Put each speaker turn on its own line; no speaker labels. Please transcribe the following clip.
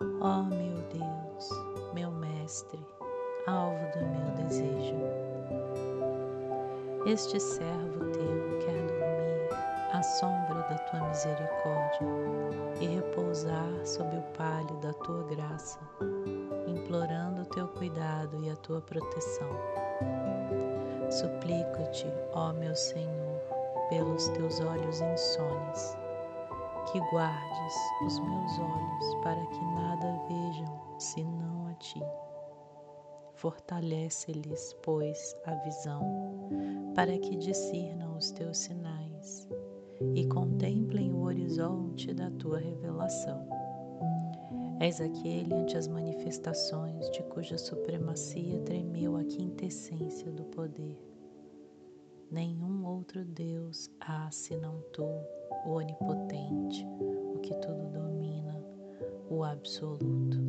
Ó oh, meu Deus, meu Mestre, alvo do meu desejo. Este servo teu quer dormir à sombra da tua misericórdia e repousar sob o palho da tua graça, implorando o teu cuidado e a tua proteção. Suplico-te, ó meu Senhor, pelos teus olhos insones, que guardes os meus olhos senão a ti. Fortalece-lhes, pois, a visão, para que discernam os teus sinais e contemplem o horizonte da tua revelação. És aquele ante as manifestações de cuja supremacia tremeu a quintessência do poder. Nenhum outro Deus há senão tu, o onipotente, o que tudo domina, o absoluto.